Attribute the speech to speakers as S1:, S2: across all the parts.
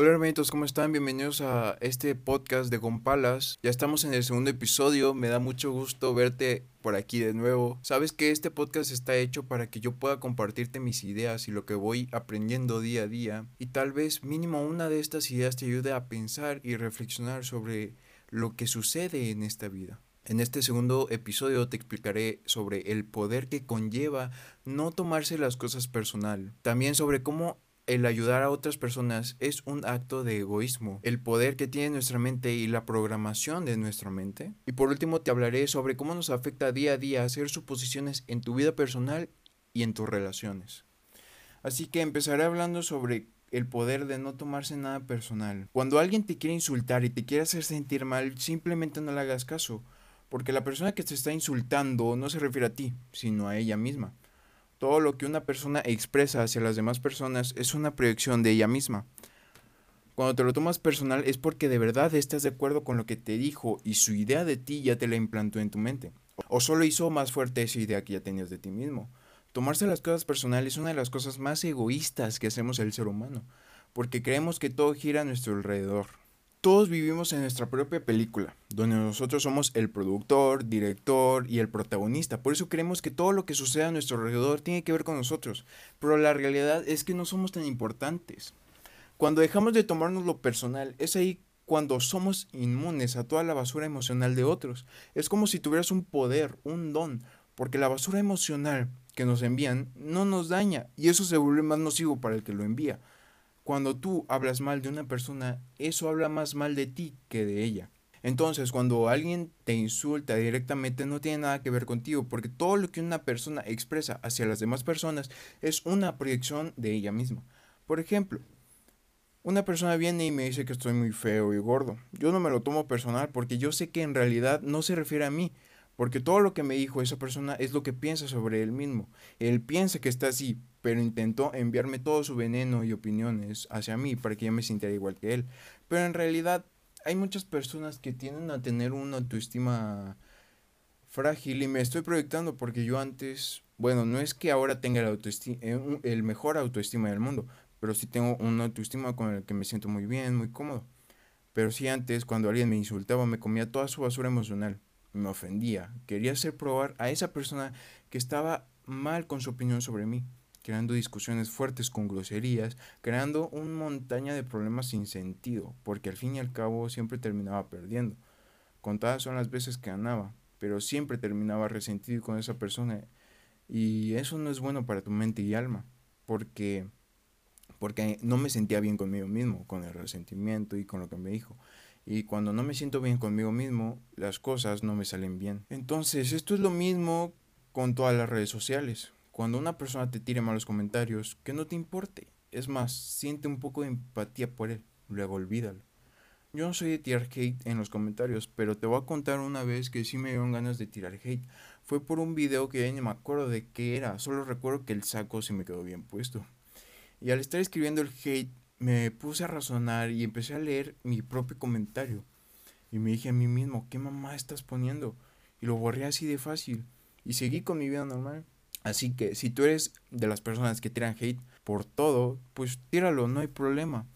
S1: Hola hermanitos, ¿cómo están? Bienvenidos a este podcast de Compalas. Ya estamos en el segundo episodio, me da mucho gusto verte por aquí de nuevo. Sabes que este podcast está hecho para que yo pueda compartirte mis ideas y lo que voy aprendiendo día a día. Y tal vez mínimo una de estas ideas te ayude a pensar y reflexionar sobre lo que sucede en esta vida. En este segundo episodio te explicaré sobre el poder que conlleva no tomarse las cosas personal. También sobre cómo el ayudar a otras personas es un acto de egoísmo, el poder que tiene nuestra mente y la programación de nuestra mente. Y por último te hablaré sobre cómo nos afecta día a día hacer suposiciones en tu vida personal y en tus relaciones. Así que empezaré hablando sobre el poder de no tomarse nada personal. Cuando alguien te quiere insultar y te quiere hacer sentir mal, simplemente no le hagas caso, porque la persona que te está insultando no se refiere a ti, sino a ella misma. Todo lo que una persona expresa hacia las demás personas es una proyección de ella misma. Cuando te lo tomas personal es porque de verdad estás de acuerdo con lo que te dijo y su idea de ti ya te la implantó en tu mente. O solo hizo más fuerte esa idea que ya tenías de ti mismo. Tomarse las cosas personales es una de las cosas más egoístas que hacemos el ser humano, porque creemos que todo gira a nuestro alrededor. Todos vivimos en nuestra propia película, donde nosotros somos el productor, director y el protagonista. Por eso creemos que todo lo que sucede a nuestro alrededor tiene que ver con nosotros. Pero la realidad es que no somos tan importantes. Cuando dejamos de tomarnos lo personal, es ahí cuando somos inmunes a toda la basura emocional de otros. Es como si tuvieras un poder, un don, porque la basura emocional que nos envían no nos daña y eso se vuelve más nocivo para el que lo envía. Cuando tú hablas mal de una persona, eso habla más mal de ti que de ella. Entonces, cuando alguien te insulta directamente, no tiene nada que ver contigo, porque todo lo que una persona expresa hacia las demás personas es una proyección de ella misma. Por ejemplo, una persona viene y me dice que estoy muy feo y gordo. Yo no me lo tomo personal porque yo sé que en realidad no se refiere a mí, porque todo lo que me dijo esa persona es lo que piensa sobre él mismo. Él piensa que está así, pero intentó enviarme todo su veneno y opiniones hacia mí para que yo me sintiera igual que él. Pero en realidad hay muchas personas que tienden a tener una autoestima frágil y me estoy proyectando porque yo antes, bueno, no es que ahora tenga el, eh, el mejor autoestima del mundo, pero sí tengo una autoestima con el que me siento muy bien, muy cómodo. Pero sí antes, cuando alguien me insultaba, me comía toda su basura emocional me ofendía. Quería hacer probar a esa persona que estaba mal con su opinión sobre mí, creando discusiones fuertes con groserías, creando una montaña de problemas sin sentido, porque al fin y al cabo siempre terminaba perdiendo. Contadas son las veces que ganaba, pero siempre terminaba resentido con esa persona y eso no es bueno para tu mente y alma, porque porque no me sentía bien conmigo mismo, con el resentimiento y con lo que me dijo. Y cuando no me siento bien conmigo mismo, las cosas no me salen bien. Entonces, esto es lo mismo con todas las redes sociales. Cuando una persona te tire malos comentarios, que no te importe. Es más, siente un poco de empatía por él. Luego olvídalo. Yo no soy de tirar hate en los comentarios, pero te voy a contar una vez que sí me dieron ganas de tirar hate. Fue por un video que ya ni me acuerdo de qué era, solo recuerdo que el saco se me quedó bien puesto. Y al estar escribiendo el hate, me puse a razonar y empecé a leer mi propio comentario. Y me dije a mí mismo, ¿qué mamá estás poniendo? Y lo borré así de fácil. Y seguí con mi vida normal. Así que si tú eres de las personas que tiran hate por todo, pues tíralo, no hay problema.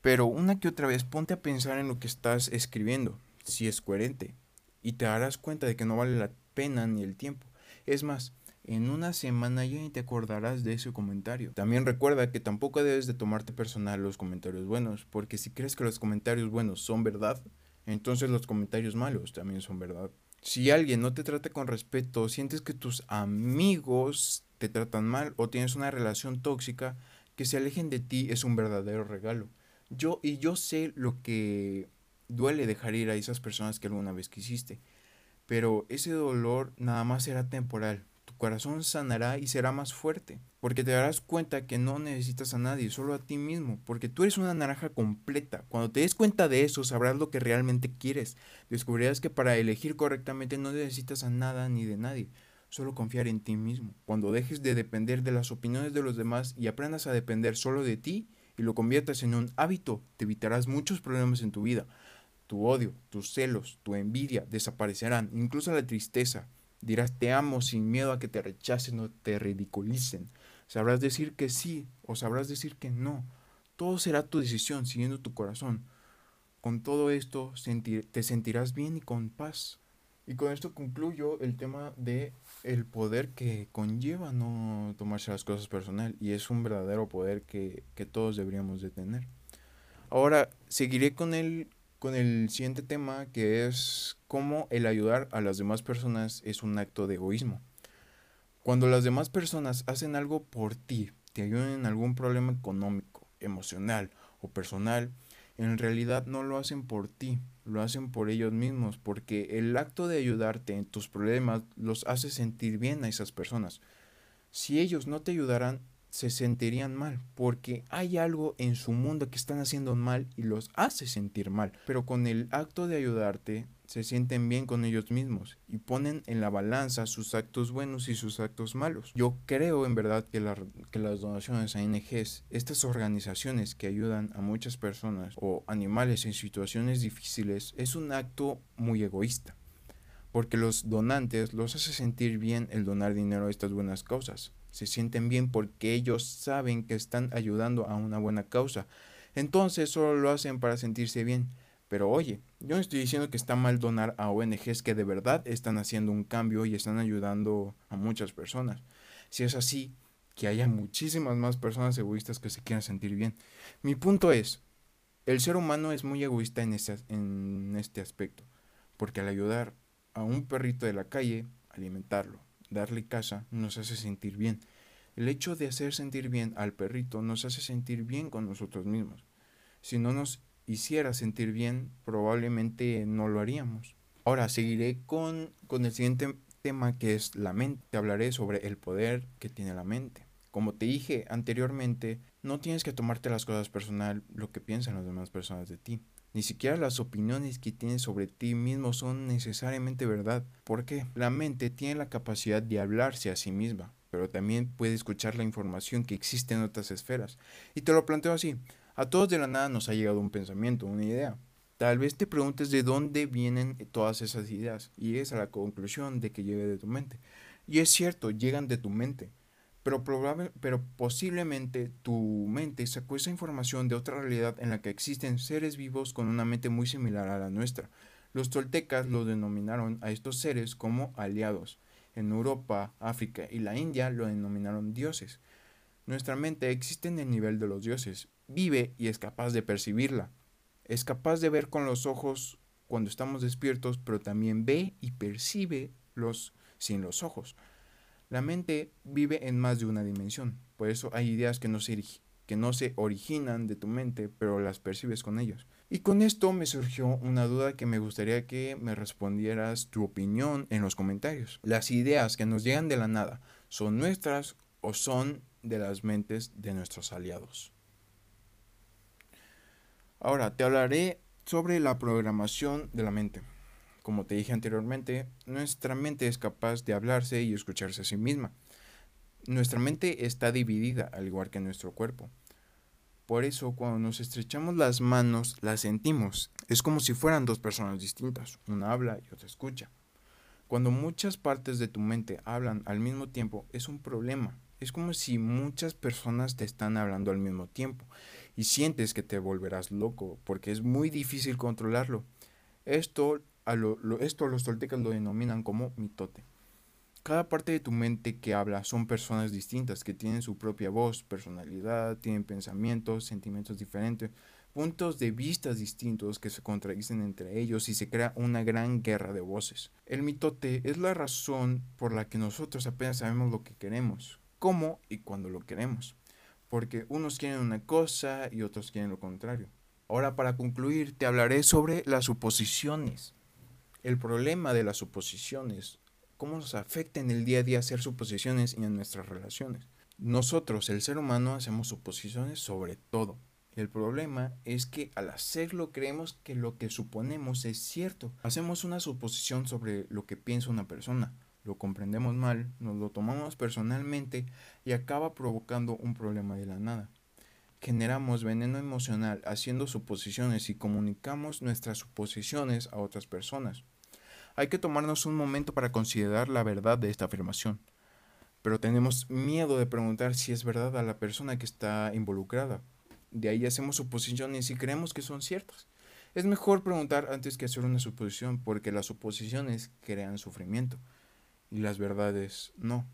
S1: Pero una que otra vez ponte a pensar en lo que estás escribiendo, si es coherente. Y te darás cuenta de que no vale la pena ni el tiempo. Es más, en una semana ya ni te acordarás de ese comentario. También recuerda que tampoco debes de tomarte personal los comentarios buenos, porque si crees que los comentarios buenos son verdad, entonces los comentarios malos también son verdad. Si alguien no te trata con respeto, sientes que tus amigos te tratan mal o tienes una relación tóxica, que se alejen de ti es un verdadero regalo. Yo y yo sé lo que duele dejar ir a esas personas que alguna vez quisiste, pero ese dolor nada más será temporal corazón sanará y será más fuerte, porque te darás cuenta que no necesitas a nadie, solo a ti mismo, porque tú eres una naranja completa. Cuando te des cuenta de eso, sabrás lo que realmente quieres. Descubrirás que para elegir correctamente no necesitas a nada ni de nadie, solo confiar en ti mismo. Cuando dejes de depender de las opiniones de los demás y aprendas a depender solo de ti y lo conviertas en un hábito, te evitarás muchos problemas en tu vida. Tu odio, tus celos, tu envidia desaparecerán, incluso la tristeza, Dirás te amo sin miedo a que te rechacen o te ridiculicen. Sabrás decir que sí o sabrás decir que no. Todo será tu decisión siguiendo tu corazón. Con todo esto te sentirás bien y con paz. Y con esto concluyo el tema de el poder que conlleva no tomarse las cosas personal y es un verdadero poder que, que todos deberíamos de tener. Ahora seguiré con el, con el siguiente tema que es cómo el ayudar a las demás personas es un acto de egoísmo. Cuando las demás personas hacen algo por ti, te ayudan en algún problema económico, emocional o personal, en realidad no lo hacen por ti, lo hacen por ellos mismos, porque el acto de ayudarte en tus problemas los hace sentir bien a esas personas. Si ellos no te ayudaran, se sentirían mal, porque hay algo en su mundo que están haciendo mal y los hace sentir mal. Pero con el acto de ayudarte, se sienten bien con ellos mismos y ponen en la balanza sus actos buenos y sus actos malos. Yo creo en verdad que, las donaciones a ONGs, estas organizaciones que ayudan a muchas personas o animales en situaciones difíciles, es un acto muy egoísta porque los donantes los hace sentir bien el donar dinero a estas buenas causas se sienten bien porque ellos saben que están ayudando a una buena causa. Entonces solo lo hacen para sentirse bien. Pero oye, yo no estoy diciendo que está mal donar a ONGs que de verdad están haciendo un cambio y están ayudando a muchas personas. Si es así, que haya muchísimas más personas egoístas que se quieran sentir bien. Mi punto es, el ser humano es muy egoísta en este, en este aspecto, porque al ayudar a un perrito de la calle, alimentarlo, darle casa nos hace sentir bien. El hecho de hacer sentir bien al perrito nos hace sentir bien con nosotros mismos. Si no nos hiciera sentir bien, probablemente no lo haríamos. Ahora seguiré con, con el siguiente tema que es la mente. Te hablaré sobre el poder que tiene la mente. Como te dije anteriormente, no tienes que tomarte las cosas personal lo que piensan las demás personas de ti. Ni siquiera las opiniones que tienes sobre ti mismo son necesariamente verdad, porque la mente tiene la capacidad de hablarse a sí misma, pero también puede escuchar la información que existe en otras esferas. Y te lo planteo así, a todos de la nada nos ha llegado un pensamiento, una idea. Tal vez te preguntes de dónde vienen todas esas ideas y es a la conclusión de que llegue de tu mente. Y es cierto, llegan de tu mente pero, probable, pero posiblemente tu mente sacó esa información de otra realidad en la que existen seres vivos con una mente muy similar a la nuestra. Los toltecas lo denominaron a estos seres como aliados. En Europa, África y la India lo denominaron dioses. Nuestra mente existe en el nivel de los dioses, vive y es capaz de percibirla. Es capaz de ver con los ojos cuando estamos despiertos, pero también ve y percibe los sin los ojos. La mente vive en más de una dimensión, por eso hay ideas que no se, que no se originan de tu mente, pero las percibes con ellos. Y con esto me surgió una duda que me gustaría que me respondieras tu opinión en los comentarios. ¿Las ideas que nos llegan de la nada son nuestras o son de las mentes de nuestros aliados? Ahora te hablaré sobre la programación de la mente. Como te dije anteriormente, nuestra mente es capaz de hablarse y escucharse a sí misma. Nuestra mente está dividida, al igual que nuestro cuerpo. Por eso, cuando nos estrechamos las manos, las sentimos. Es como si fueran dos personas distintas. Una habla y otra escucha. Cuando muchas partes de tu mente hablan al mismo tiempo, es un problema. Es como si muchas personas te están hablando al mismo tiempo y sientes que te volverás loco porque es muy difícil controlarlo. Esto esto los toltecas lo denominan como mitote. Cada parte de tu mente que habla son personas distintas que tienen su propia voz, personalidad, tienen pensamientos, sentimientos diferentes, puntos de vista distintos que se contradicen entre ellos y se crea una gran guerra de voces. El mitote es la razón por la que nosotros apenas sabemos lo que queremos, cómo y cuándo lo queremos, porque unos quieren una cosa y otros quieren lo contrario. Ahora para concluir te hablaré sobre las suposiciones el problema de las suposiciones, cómo nos afecta en el día a día hacer suposiciones y en nuestras relaciones. Nosotros, el ser humano, hacemos suposiciones sobre todo. El problema es que al hacerlo creemos que lo que suponemos es cierto. Hacemos una suposición sobre lo que piensa una persona, lo comprendemos mal, nos lo tomamos personalmente y acaba provocando un problema de la nada. Generamos veneno emocional haciendo suposiciones y comunicamos nuestras suposiciones a otras personas. Hay que tomarnos un momento para considerar la verdad de esta afirmación, pero tenemos miedo de preguntar si es verdad a la persona que está involucrada. de ahí hacemos suposiciones y creemos que son ciertas. Es mejor preguntar antes que hacer una suposición porque las suposiciones crean sufrimiento y las verdades no.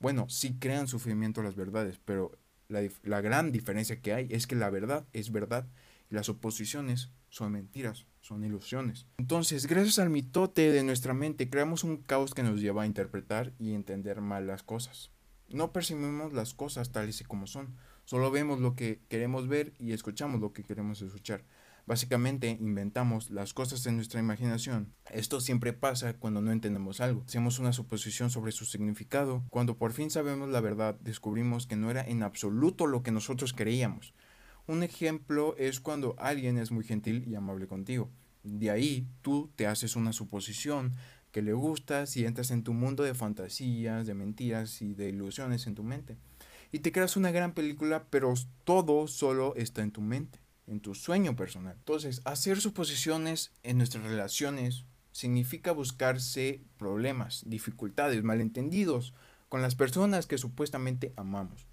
S1: Bueno, sí crean sufrimiento las verdades, pero la, la gran diferencia que hay es que la verdad es verdad las suposiciones son mentiras, son ilusiones. Entonces, gracias al mitote de nuestra mente, creamos un caos que nos lleva a interpretar y entender mal las cosas. No percibimos las cosas tales y como son, solo vemos lo que queremos ver y escuchamos lo que queremos escuchar. Básicamente inventamos las cosas en nuestra imaginación. Esto siempre pasa cuando no entendemos algo. Hacemos una suposición sobre su significado. Cuando por fin sabemos la verdad, descubrimos que no era en absoluto lo que nosotros creíamos. Un ejemplo es cuando alguien es muy gentil y amable contigo. De ahí tú te haces una suposición que le gustas y entras en tu mundo de fantasías, de mentiras y de ilusiones en tu mente. Y te creas una gran película, pero todo solo está en tu mente en tu sueño personal. Entonces, hacer suposiciones en nuestras relaciones significa buscarse problemas, dificultades, malentendidos con las personas que supuestamente amamos.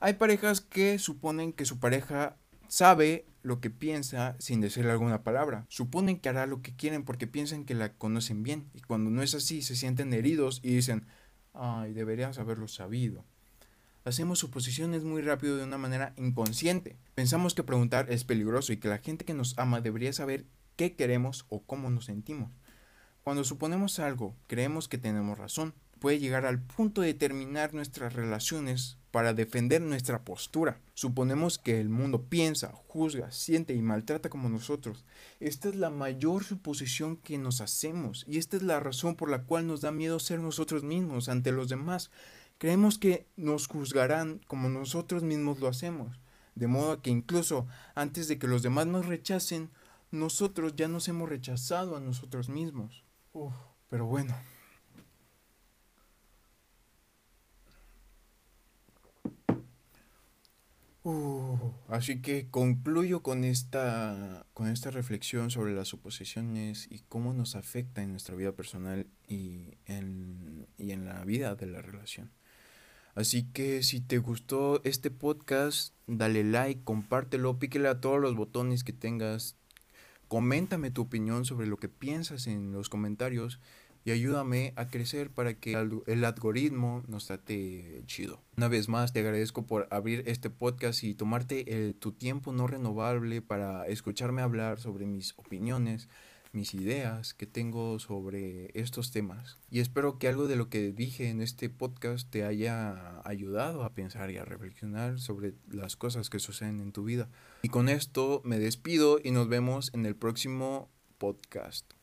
S1: Hay parejas que suponen que su pareja sabe lo que piensa sin decirle alguna palabra. Suponen que hará lo que quieren porque piensan que la conocen bien. Y cuando no es así, se sienten heridos y dicen, ay, deberías haberlo sabido hacemos suposiciones muy rápido de una manera inconsciente. Pensamos que preguntar es peligroso y que la gente que nos ama debería saber qué queremos o cómo nos sentimos. Cuando suponemos algo, creemos que tenemos razón. Puede llegar al punto de terminar nuestras relaciones para defender nuestra postura. Suponemos que el mundo piensa, juzga, siente y maltrata como nosotros. Esta es la mayor suposición que nos hacemos y esta es la razón por la cual nos da miedo ser nosotros mismos ante los demás. Creemos que nos juzgarán como nosotros mismos lo hacemos, de modo que incluso antes de que los demás nos rechacen, nosotros ya nos hemos rechazado a nosotros mismos. pero bueno. Así que concluyo con esta, con esta reflexión sobre las suposiciones y cómo nos afecta en nuestra vida personal y en, y en la vida de la relación. Así que si te gustó este podcast, dale like, compártelo, píquele a todos los botones que tengas. Coméntame tu opinión sobre lo que piensas en los comentarios y ayúdame a crecer para que el algoritmo nos trate chido. Una vez más te agradezco por abrir este podcast y tomarte tu tiempo no renovable para escucharme hablar sobre mis opiniones mis ideas que tengo sobre estos temas. Y espero que algo de lo que dije en este podcast te haya ayudado a pensar y a reflexionar sobre las cosas que suceden en tu vida. Y con esto me despido y nos vemos en el próximo podcast.